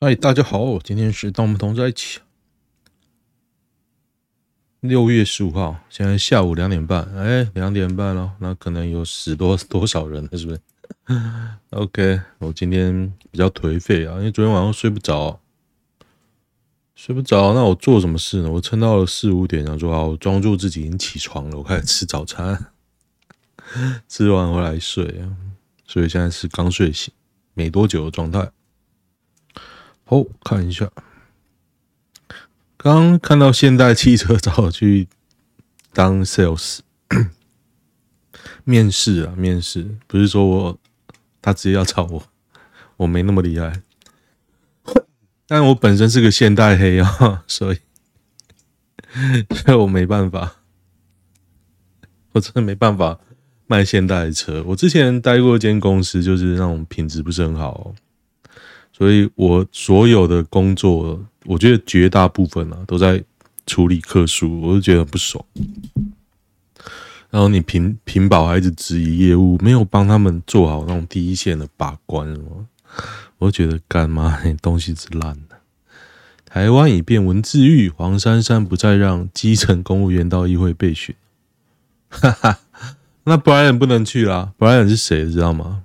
嗨，大家好，今天是当我们同在一起。六月十五号，现在下午两点半，哎，两点半了，那可能有十多多少人了，是不是？OK，我今天比较颓废啊，因为昨天晚上睡不着，睡不着，那我做什么事呢？我撑到了四五点，想说好，我装作自己已经起床了，我开始吃早餐，吃完回来睡，所以现在是刚睡醒，没多久的状态。哦，看一下。刚看到现代汽车找我去当 sales 面试啊，面试不是说我他直接要找我，我没那么厉害。但我本身是个现代黑啊，所以 所以我没办法，我真的没办法卖现代的车。我之前待过一间公司，就是那种品质不是很好。所以我所有的工作，我觉得绝大部分啊都在处理客诉，我就觉得不爽。然后你凭凭宝还一直质疑业务，没有帮他们做好那种第一线的把关，我就觉得干嘛？东西是烂的。台湾已变文字狱，黄珊珊不再让基层公务员到议会备选。哈哈，那 Brian 不能去啦。Brian 是谁知道吗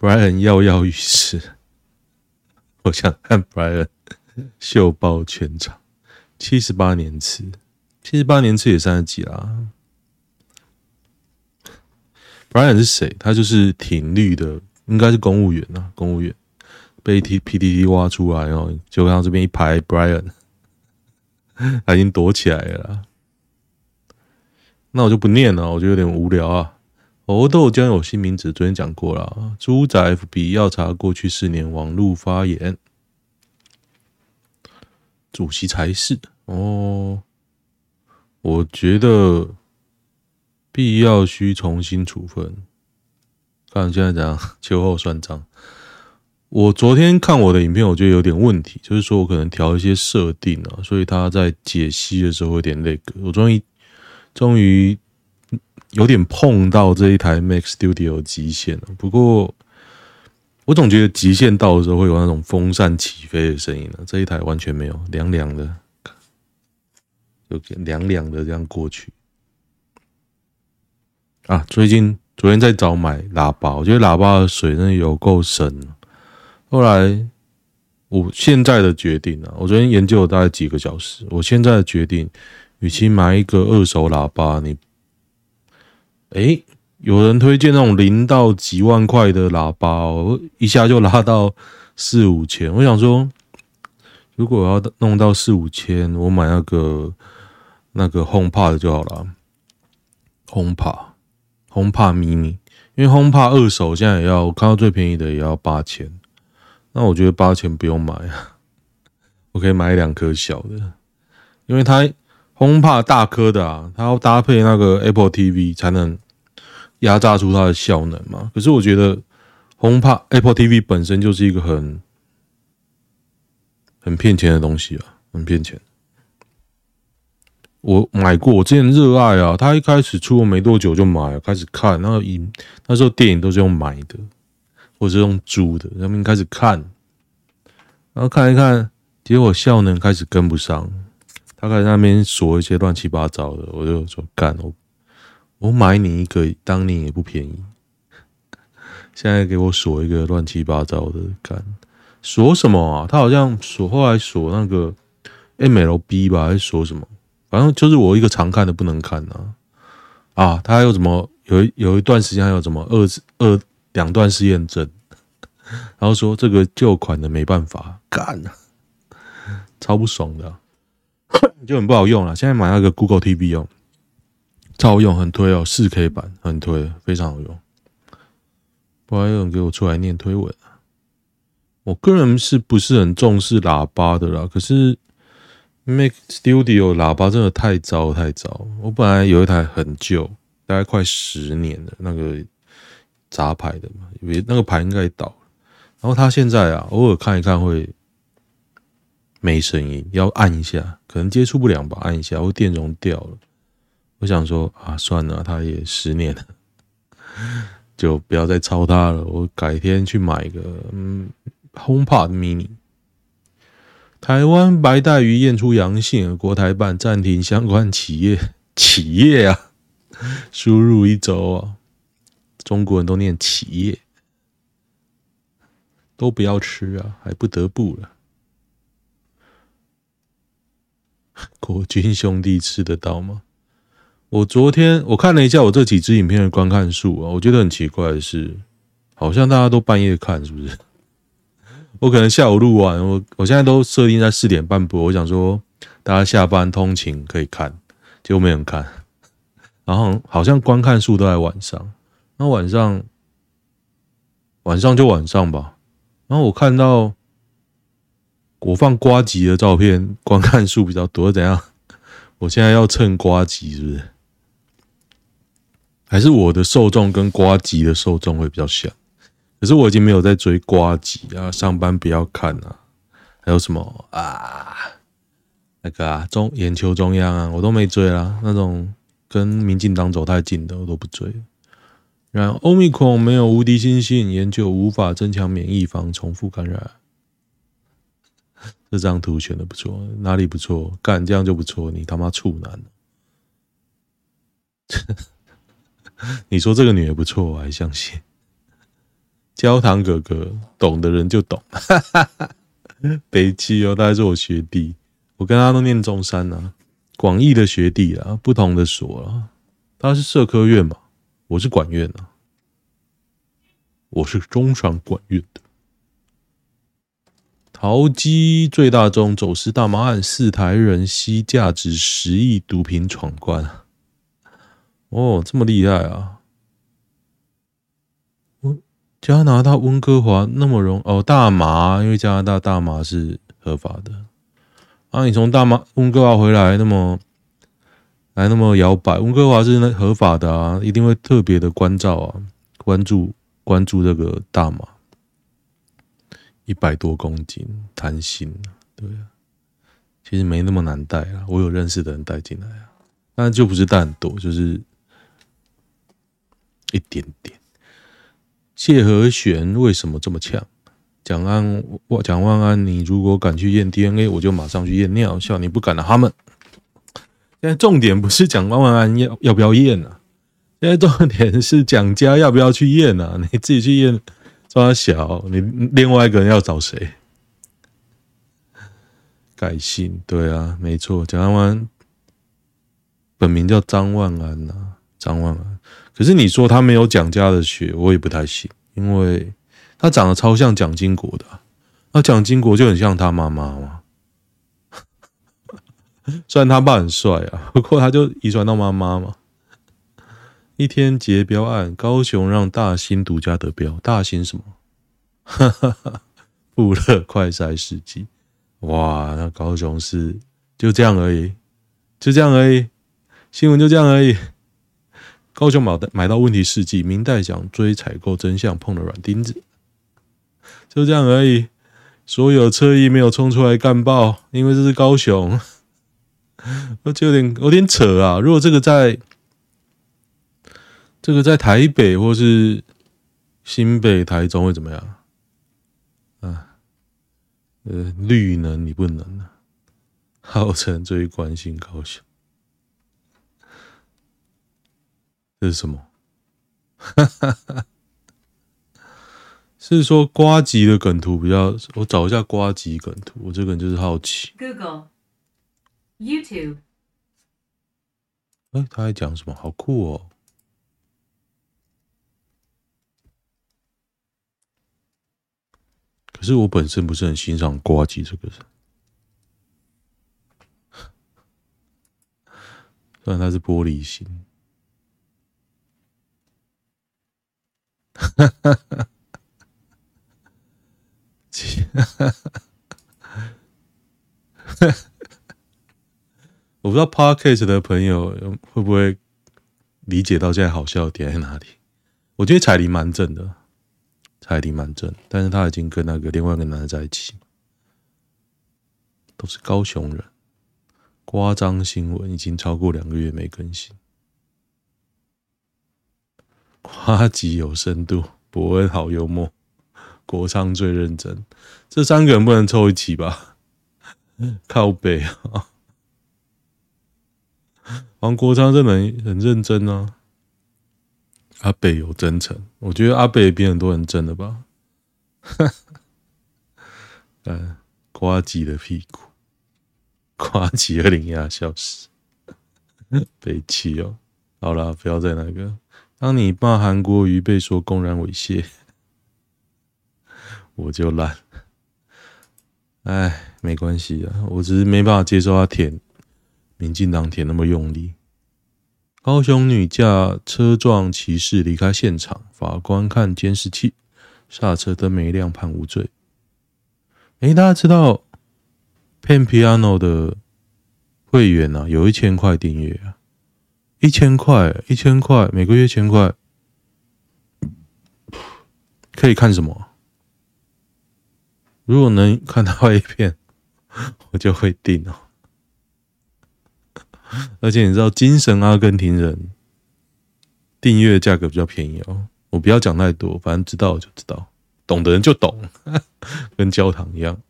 ？Brian 跃跃欲试。我想看 Brian 秀爆全场，七十八年次，七十八年次也三十几啦。Brian 是谁？他就是挺绿的，应该是公务员啊，公务员被 T PTT 挖出来哦，就看到这边一排 Brian，他已经躲起来了。那我就不念了，我觉得有点无聊啊。猴痘将有新名字，昨天讲过了。猪仔 FB 要查过去四年网络发言，主席才是哦。我觉得必要需重新处分。看现在怎样，秋后算账。我昨天看我的影片，我觉得有点问题，就是说我可能调一些设定啊，所以他在解析的时候有点那个。我终于，终于。有点碰到这一台 Mac Studio 极限了，不过我总觉得极限到的时候会有那种风扇起飞的声音呢。这一台完全没有，凉凉的，就凉凉的这样过去。啊，最近昨天在找买喇叭，我觉得喇叭的水真的有够深。后来我现在的决定啊，我昨天研究了大概几个小时，我现在的决定，与其买一个二手喇叭，你。诶，有人推荐那种零到几万块的喇叭，哦一下就拉到四五千。我想说，如果要弄到四五千，我买那个那个 HomePod 就好了。HomePod，HomePod mini，因为 HomePod 二手现在也要，我看到最便宜的也要八千。那我觉得八千不用买啊，我可以买两颗小的，因为它。HomePod 大颗的啊，它要搭配那个 Apple TV 才能压榨出它的效能嘛。可是我觉得 HomePod Apple TV 本身就是一个很很骗钱的东西啊，很骗钱。我买过，我之前热爱啊，它一开始出没多久就买了，开始看那个影，那时候电影都是用买的，或者是用租的，然后开始看，然后看一看，结果效能开始跟不上。他在那边锁一些乱七八糟的，我就说干我，我买你一个当年也不便宜，现在给我锁一个乱七八糟的干，锁什么啊？他好像锁后来锁那个 MLB 吧，还是锁什么？反正就是我一个常看的不能看啊啊！他还有什么？有有一段时间还有什么二二两段式验证，然后说这个旧款的没办法干啊，超不爽的。就很不好用了。现在买那个 Google TV 用，超好用，很推哦，四 K 版很推，非常好用。不然有人给我出来念推文啊。我个人是不是很重视喇叭的啦？可是 Mac Studio 喇叭真的太糟太糟。我本来有一台很旧，大概快十年的那个杂牌的嘛，以为那个牌应该倒了。然后它现在啊，偶尔看一看会。没声音，要按一下，可能接触不良吧，按一下，我电容掉了。我想说啊，算了，它也十年了，就不要再操它了。我改天去买一个嗯，HomePod Mini，台湾白带鱼验出阳性，国台办暂停相关企业企业啊 输入一周啊。中国人都念企业，都不要吃啊，还不得不了。国军兄弟吃得到吗？我昨天我看了一下我这几支影片的观看数啊，我觉得很奇怪的是，好像大家都半夜看，是不是？我可能下午录完，我我现在都设定在四点半播。我想说，大家下班通勤可以看，结果没人看。然后好像观看数都在晚上，那晚上晚上就晚上吧。然后我看到我放瓜吉的照片，观看数比较多，怎样？我现在要蹭瓜吉是不是？还是我的受众跟瓜吉的受众会比较像？可是我已经没有在追瓜吉啊，上班不要看啊，还有什么啊，那个啊中眼球中央啊，我都没追啦。那种跟民进党走太近的，我都不追。然后欧米孔没有无敌星星，研究无法增强免疫防重复感染。这张图选的不错，哪里不错？干这样就不错，你他妈处男。你说这个女的不错，我还相信。焦糖哥哥，懂的人就懂。北七哦，他还是我学弟，我跟他都念中山啊，广义的学弟啊，不同的所啊。他是社科院嘛，我是管院啊，我是中山管院的。桃机最大宗走私大麻案，四台人吸价值十亿毒品闯关。哦，这么厉害啊！温加拿大温哥华那么容哦，大麻，因为加拿大大麻是合法的啊。你从大麻温哥华回来那么来那么摇摆，温哥华是那合法的啊，一定会特别的关照啊，关注关注这个大麻，一百多公斤，贪心，对啊，其实没那么难带啊，我有认识的人带进来啊，但就不是带很多，就是一点点。谢和弦为什么这么呛？蒋安，蒋万安，你如果敢去验 DNA，我就马上去验尿。笑你不敢了，他们。现在重点不是蒋万安要要不要验啊，现在重点是蒋家要不要去验啊？你自己去验，抓小，你另外一个人要找谁？改姓？对啊，没错，蒋万安本名叫张万安呐，张万安。可是你说他没有蒋家的血，我也不太信，因为他长得超像蒋经国的，那蒋经国就很像他妈妈嘛。虽然他爸很帅啊，不过他就遗传到妈妈嘛。一天结标案，高雄让大兴独家得标，大兴什么？哈哈哈，富乐快筛试剂，哇，那高雄是就这样而已，就这样而已，新闻就这样而已。高雄买的买到问题试剂，明代想追采购真相，碰了软钉子，就这样而已。所有车衣没有冲出来干爆，因为这是高雄，我就有点有点扯啊。如果这个在这个在台北或是新北、台中会怎么样？啊，呃，绿能你不能啊，号称最关心高雄。这是什么？是说瓜吉的梗图比较，我找一下瓜吉梗图。我这个人就是好奇。Google、YouTube。哎，他还讲什么？好酷哦！是我本身不是很欣赏呱吉这个人，虽然他是玻璃心。哈哈哈，我不知道 Podcast 的朋友会不会理解到现在好笑点在哪里？我觉得彩铃蛮正的，彩铃蛮正，但是他已经跟那个另外一个男的在一起，都是高雄人。夸张新闻已经超过两个月没更新。呱吉有深度，博恩好幽默，国昌最认真，这三个人不能凑一起吧？靠北啊！王国昌真的很认真啊。阿北有真诚，我觉得阿北比很多人真的吧。嗯，呱吉的屁股，呱吉二零压消失，北七哦。好了，不要再那个。当你骂韩国瑜被说公然猥亵，我就烂。哎，没关系啊，我只是没办法接受他舔民进党舔那么用力。高雄女驾车撞骑士离开现场，法官看监视器，刹车灯没亮，判无罪。哎，大家知道 Pan Piano 的会员啊，有一千块订阅啊，一千块，一千块，每个月一千块，可以看什么？如果能看到 A 片，我就会订哦。而且你知道，精神阿根廷人订阅价格比较便宜哦。我不要讲太多，反正知道就知道，懂的人就懂，跟教堂一样。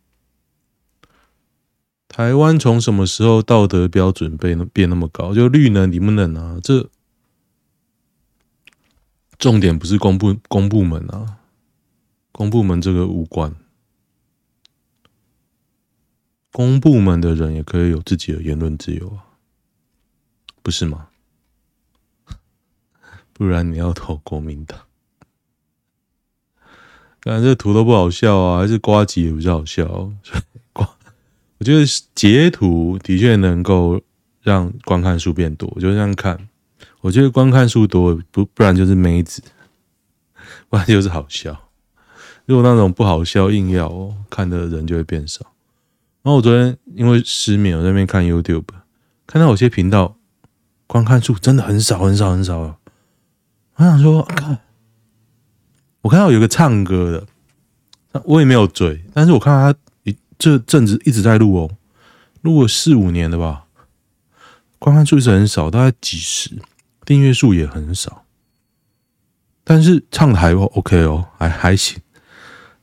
台湾从什么时候道德标准被变那么高？就绿能、你不能啊？这重点不是公部公部门啊，公部门这个无关，公部门的人也可以有自己的言论自由啊。不是吗？不然你要投国民党？感觉这图都不好笑啊，还是瓜吉也比较好笑。瓜，我觉得截图的确能够让观看数变多，我就这样看。我觉得观看数多，不不然就是妹子，不然就是好笑。如果那种不好笑，硬要哦，看的人就会变少。然后我昨天因为失眠，我在那边看 YouTube，看到有些频道。观看数真的很少很少很少了，我想说，看，我看到有个唱歌的，我也没有追，但是我看到他一这阵子一直在录哦，录了四五年了吧，观看数是很少，大概几十，订阅数也很少，但是唱的还 OK 哦，还还行。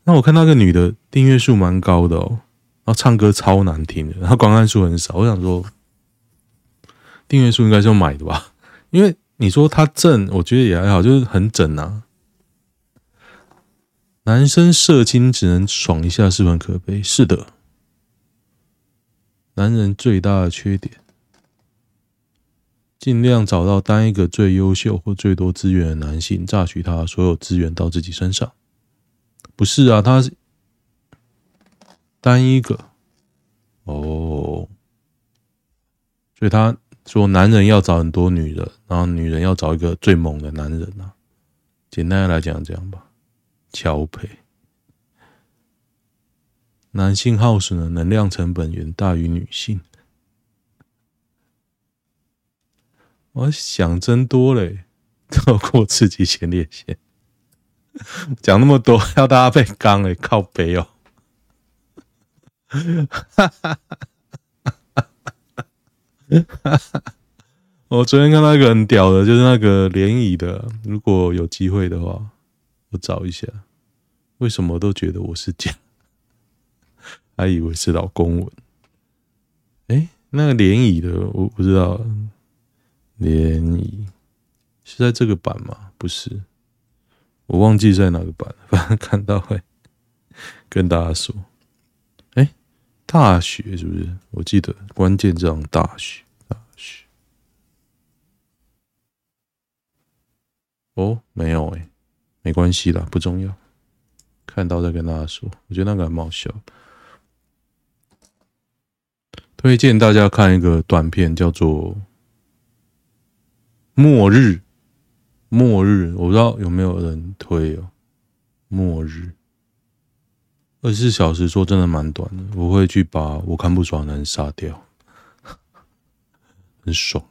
那我看那个女的订阅数蛮高的哦，然后唱歌超难听的，然后观看数很少，我想说。订阅数应该是要买的吧，因为你说他正，我觉得也还好，就是很整啊。男生射精只能爽一下，是不是很可悲？是的，男人最大的缺点，尽量找到单一个最优秀或最多资源的男性，榨取他所有资源到自己身上。不是啊，他是单一个哦，所以他。说男人要找很多女人，然后女人要找一个最猛的男人啊。简单的来讲，这样吧，乔配。男性耗损的能量成本远大于女性。我想真多嘞，透过刺激前列腺，讲那么多 要大家被刚诶，靠北哦。哈哈哈。哈 哈我昨天看到一个很屌的，就是那个联谊的。如果有机会的话，我找一下。为什么都觉得我是假？还以为是老公文。哎，那个联谊的我不知道。联谊是在这个版吗？不是，我忘记在哪个版。反正看到会跟大家说。哎大学是不是？我记得关键这样，大学。哦，没有哎，没关系啦，不重要。看到再跟大家说，我觉得那个还蛮好笑。推荐大家看一个短片，叫做《末日》。末日，我不知道有没有人推哦。末日。二十四小时说真的蛮短的，我会去把我看不爽的人杀掉，很爽。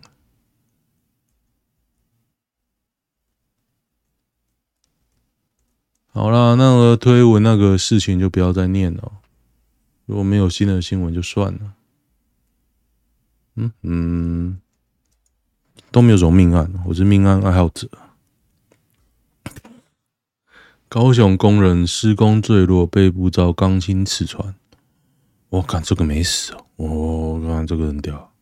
好啦，那个推文那个事情就不要再念了。如果没有新的新闻就算了。嗯嗯，都没有什么命案，我是命案爱好者。高雄工人施工坠落，背部遭钢筋刺穿。我看这个没死哦，我看这个很屌，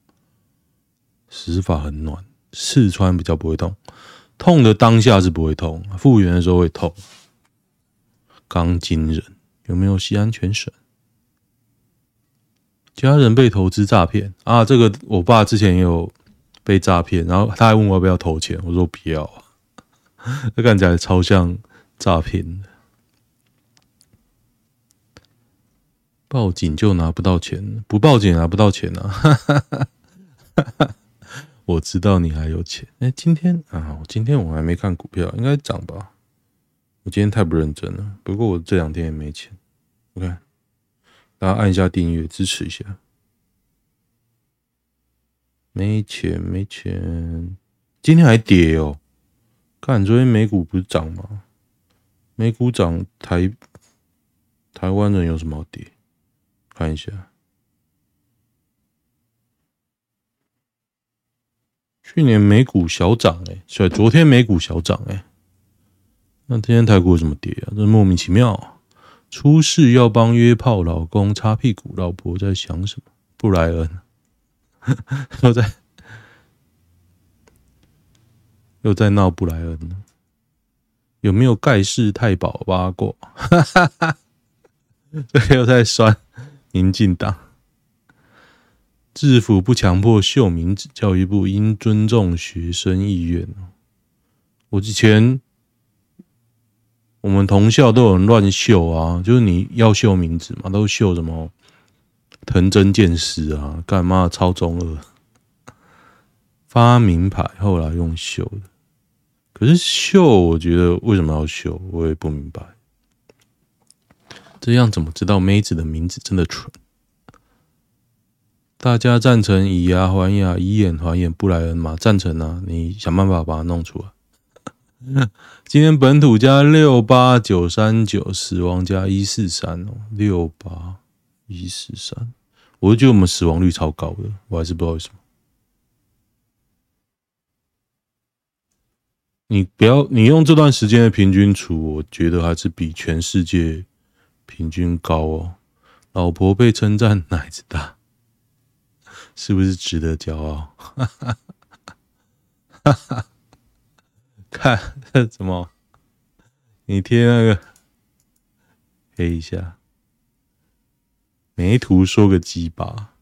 死法很暖，刺穿比较不会痛，痛的当下是不会痛，复原的时候会痛。钢筋人有没有系安全绳？家人被投资诈骗啊！这个我爸之前也有被诈骗，然后他还问我要不要投钱，我说不要啊，这看起来超像诈骗的。报警就拿不到钱，不报警拿不到钱啊！我知道你还有钱。哎，今天啊，今天我还没看股票，应该涨吧？我今天太不认真了。不过我这两天也没钱。OK，大家按一下订阅支持一下。没钱，没钱。今天还跌哦。看昨天美股不是涨吗？美股涨，台台湾人有什么好跌？看一下，去年美股小涨哎，所以昨天美股小涨哎。那今天台股怎么跌啊？这莫名其妙！出事要帮约炮老公擦屁股，老婆在想什么？布莱恩又在又在闹布莱恩？有没有盖世太保挖过？又在酸民进党。制服不强迫秀名字，教育部应尊重学生意愿。我之前。我们同校都有人乱秀啊，就是你要秀名字嘛，都秀什么藤真剑师啊，干嘛超中二发名牌，后来用秀的。可是秀，我觉得为什么要秀，我也不明白。这样怎么知道妹子的名字真的蠢？大家赞成以牙还牙，以眼还眼，布莱恩吗？赞成啊！你想办法把它弄出来。今天本土加六八九三九，死亡加一四三哦，六八一四三，我就觉得我们死亡率超高的，我还是不知道为什么。你不要，你用这段时间的平均除，我觉得还是比全世界平均高哦。老婆被称赞奶子大，是不是值得骄傲？哈哈哈哈。看 怎么？你贴那个黑一下，没图说个鸡巴。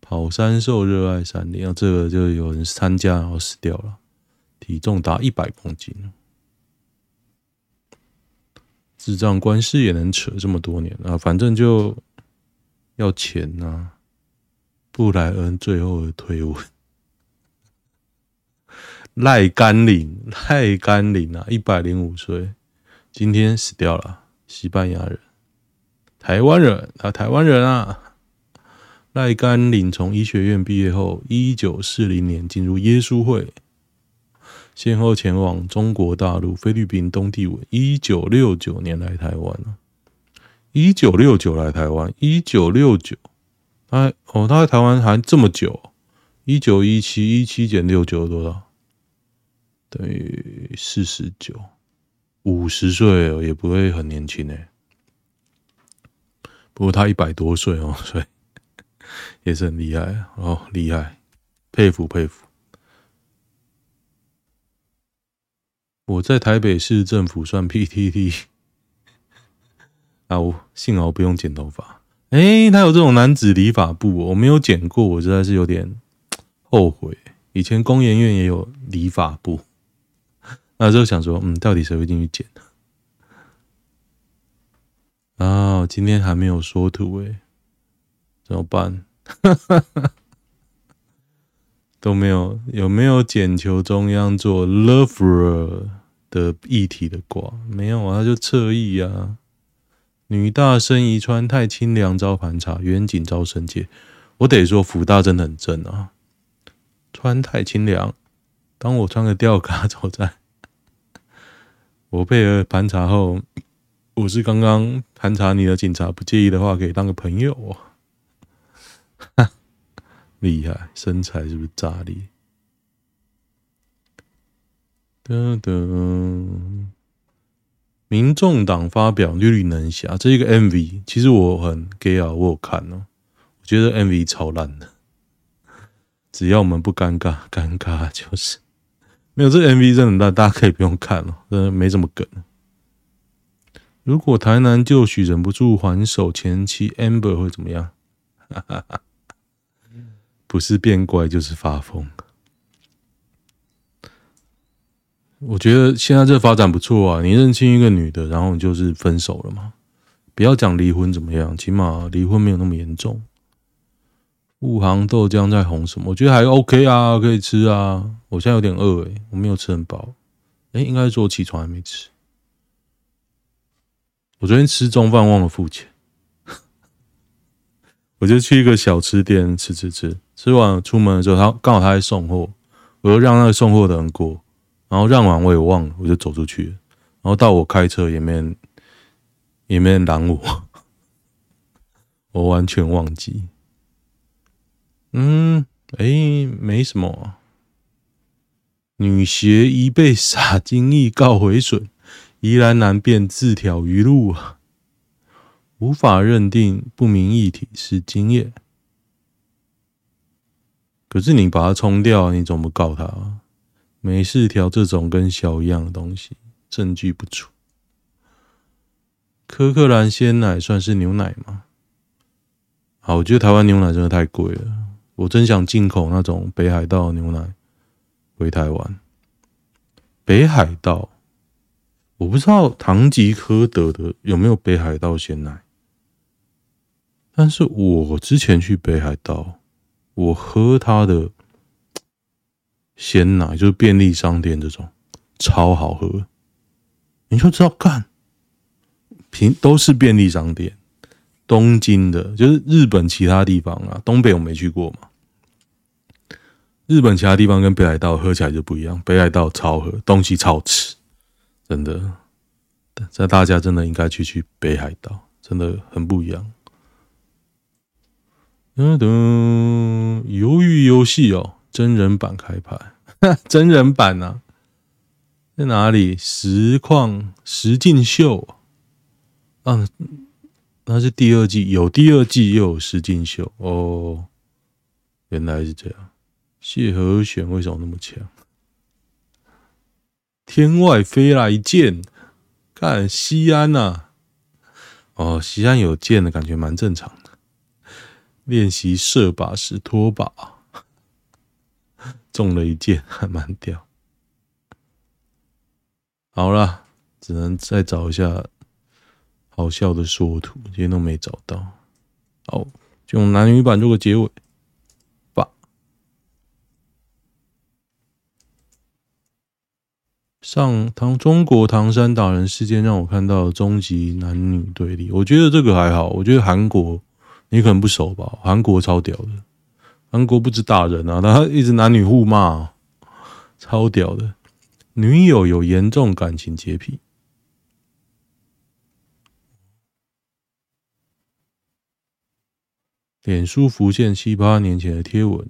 跑山兽热爱山林，这个就有人参加然后死掉了，体重达一百公斤。智障官司也能扯这么多年啊！反正就要钱呐、布莱恩最后的推文。赖甘霖，赖甘霖啊，一百零五岁，今天死掉了。西班牙人，台湾人啊，台湾人啊。赖甘霖从医学院毕业后，一九四零年进入耶稣会，先后前往中国大陆、菲律宾、东帝汶。一九六九年来台湾了，一九六九来台湾，一九六九，他哦，他在台湾还这么久，一九一七一七减六九多少？等于四十九，五十岁哦，也不会很年轻哎。不过他一百多岁哦，所以也是很厉害哦，厉害，佩服佩服。我在台北市政府算 PTT 啊，我幸好不用剪头发。哎，他有这种男子理发部，我没有剪过，我实在是有点后悔。以前工研院也有理发部。那时候想说，嗯，到底谁会进去剪？啊，今天还没有说图诶，怎么办？都没有，有没有剪球中央做 lover 的议题的挂？没有啊，就侧翼啊。女大生宜川太清凉招盘查，远景招生界。我得说，福大真的很正啊。穿太清凉，当我穿个吊嘎 走在。我配合盘查后，我是刚刚盘查你的警察，不介意的话，可以当个朋友哦。哈，厉害，身材是不是炸裂？噔噔，民众党发表《绿绿能侠》这一个 MV，其实我很 gay 啊，我有看哦，我觉得 MV 超烂的。只要我们不尴尬，尴尬就是没有这 MV 真的，大大家可以不用看了，真的没什么梗。如果台南旧许忍不住还手前妻 Amber 会怎么样？不是变乖就是发疯。我觉得现在这发展不错啊！你认清一个女的，然后你就是分手了嘛？不要讲离婚怎么样，起码离婚没有那么严重。富航豆浆在红什么？我觉得还 OK 啊，可以吃啊。我现在有点饿诶，我没有吃很饱。诶，应该说我起床还没吃。我昨天吃中饭忘了付钱，我就去一个小吃店吃吃吃，吃完出门的时候，他刚好他在送货，我就让那个送货的人过。然后让完我也忘了，我就走出去。然后到我开车也没人，也没人拦我，我完全忘记。嗯，哎，没什么。女鞋一被洒精液告毁损，宜兰男变自挑鱼路啊，无法认定不明液体是精液。可是你把它冲掉，你怎么告他啊？美式调这种跟小一样的东西，证据不足。柯克兰鲜奶算是牛奶吗？好，我觉得台湾牛奶真的太贵了，我真想进口那种北海道牛奶回台湾。北海道，我不知道唐吉诃德的有没有北海道鲜奶，但是我之前去北海道，我喝它的。鲜奶就是便利商店这种，超好喝，你就知道干，平都是便利商店，东京的，就是日本其他地方啊，东北我没去过嘛，日本其他地方跟北海道喝起来就不一样，北海道超喝，东西超吃，真的，这大家真的应该去去北海道，真的很不一样。嗯，等，鱿鱼游戏哦。真人版开拍，真人版呢、啊？在哪里？实况实境秀啊？那是第二季，有第二季又有实境秀哦。原来是这样，谢和弦为什么那么强？天外飞来一箭，看西安呐、啊。哦，西安有箭的感觉蛮正常的。练习射靶时脱靶。中了一箭，还 蛮屌。好了，只能再找一下好笑的缩图，今天都没找到。好，就用男女版做个结尾吧。上唐中国唐山打人事件让我看到终极男女对立，我觉得这个还好。我觉得韩国你可能不熟吧，韩国超屌的。韩国不止打人啊，他一直男女互骂，超屌的。女友有严重感情洁癖。脸书浮现七八年前的贴文，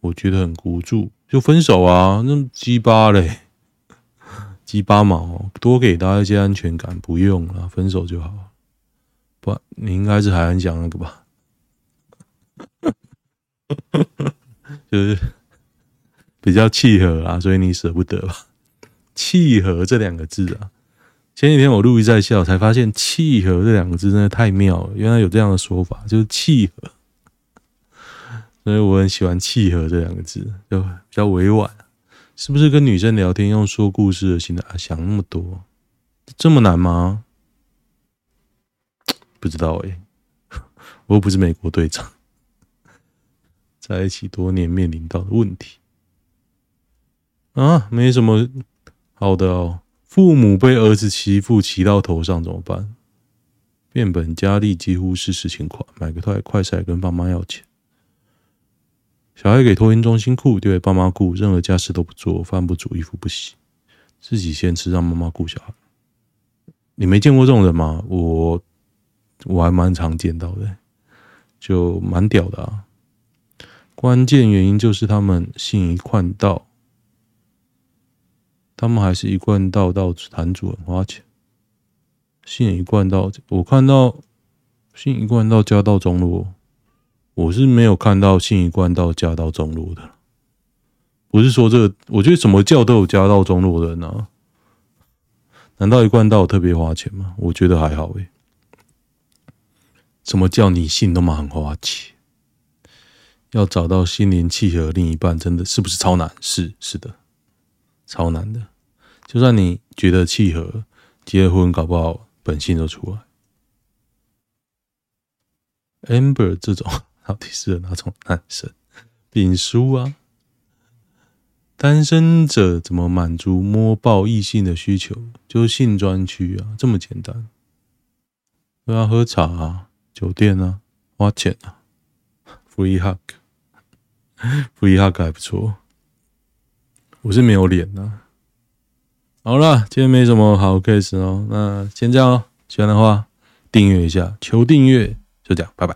我觉得很无助，就分手啊，那鸡巴嘞，鸡巴毛，多给大家一些安全感，不用了，分手就好。不，你应该是还很讲那个吧？就是比较契合啊，所以你舍不得吧？契合这两个字啊，前几天我录一在笑，才发现契合这两个字真的太妙了。原来有这样的说法，就是契合，所以我很喜欢契合这两个字，就比较委婉。是不是跟女生聊天用说故事的心态想那么多，这么难吗？不知道哎、我又不是美国队长。在一起多年面临到的问题啊，没什么好的哦。父母被儿子欺负骑到头上怎么办？变本加厉，几乎是实情况。买个快快筛跟爸妈要钱。小孩给托婴中心顾，丢给爸妈顾，任何家事都不做，饭不煮，衣服不洗，自己先吃，让妈妈顾小孩。你没见过这种人吗？我我还蛮常见到的，就蛮屌的啊。关键原因就是他们信一贯道，他们还是一贯道到谈主很花钱。信一贯道，我看到信一贯道加到中路，我是没有看到信一贯道加到中路的。不是说这个，我觉得什么教都有加到中路的人啊？难道一贯道特别花钱吗？我觉得还好诶、什么叫你信都蛮很花钱？要找到心灵契合另一半，真的是不是超难？是是的，超难的。就算你觉得契合，结婚搞不好本性都出来。Amber 这种 到底是哪种男生？丙书啊，单身者怎么满足摸爆异性的需求？就是性专区啊，这么简单。都要喝茶啊。酒店啊，花钱啊，free hug，free hug 还不错。我是没有脸的。好了，今天没什么好 case 哦，那先这样哦。喜欢的话订阅一下，求订阅，就这样，拜拜。